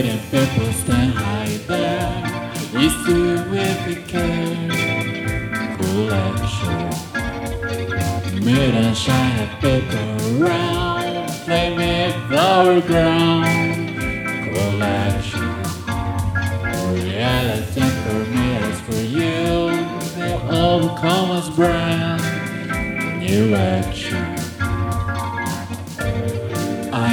people stand high there. It's to with the care collection. Made and shine a paper round, flame it flower ground collection. Reality for me as for you, the old commerce brand, new action.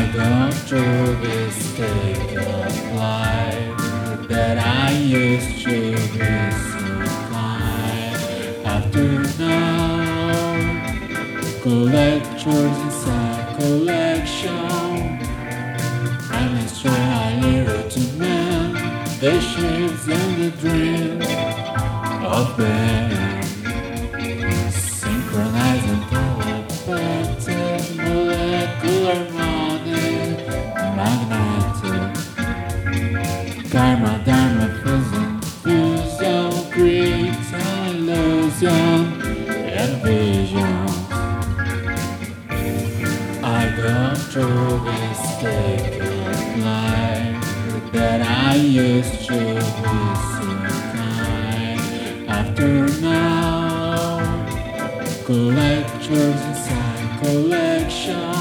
I go through this state of life that I used to be so kind. After now, collectors inside collection. I'm a strong to men, the shapes and the dream of them. This state of life that I used to be so kind. After now, collectors inside collection.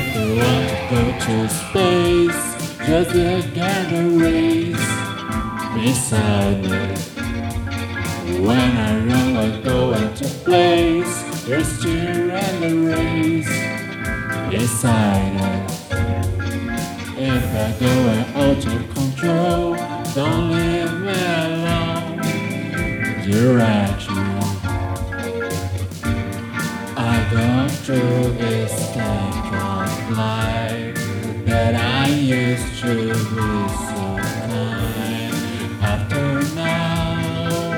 If you want to go to space, just a gather race beside me. When I run, I go into place. There's cheer and the race beside us. If I go out of control, don't leave me alone. Direction. I go through this of life that I used to be so kind. After now,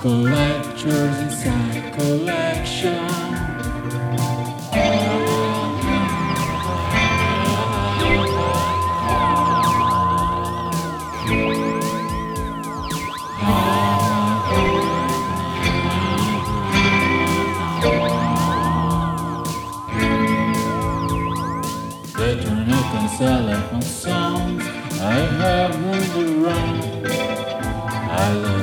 collectors inside collection. Sell it on songs I have moved around. I love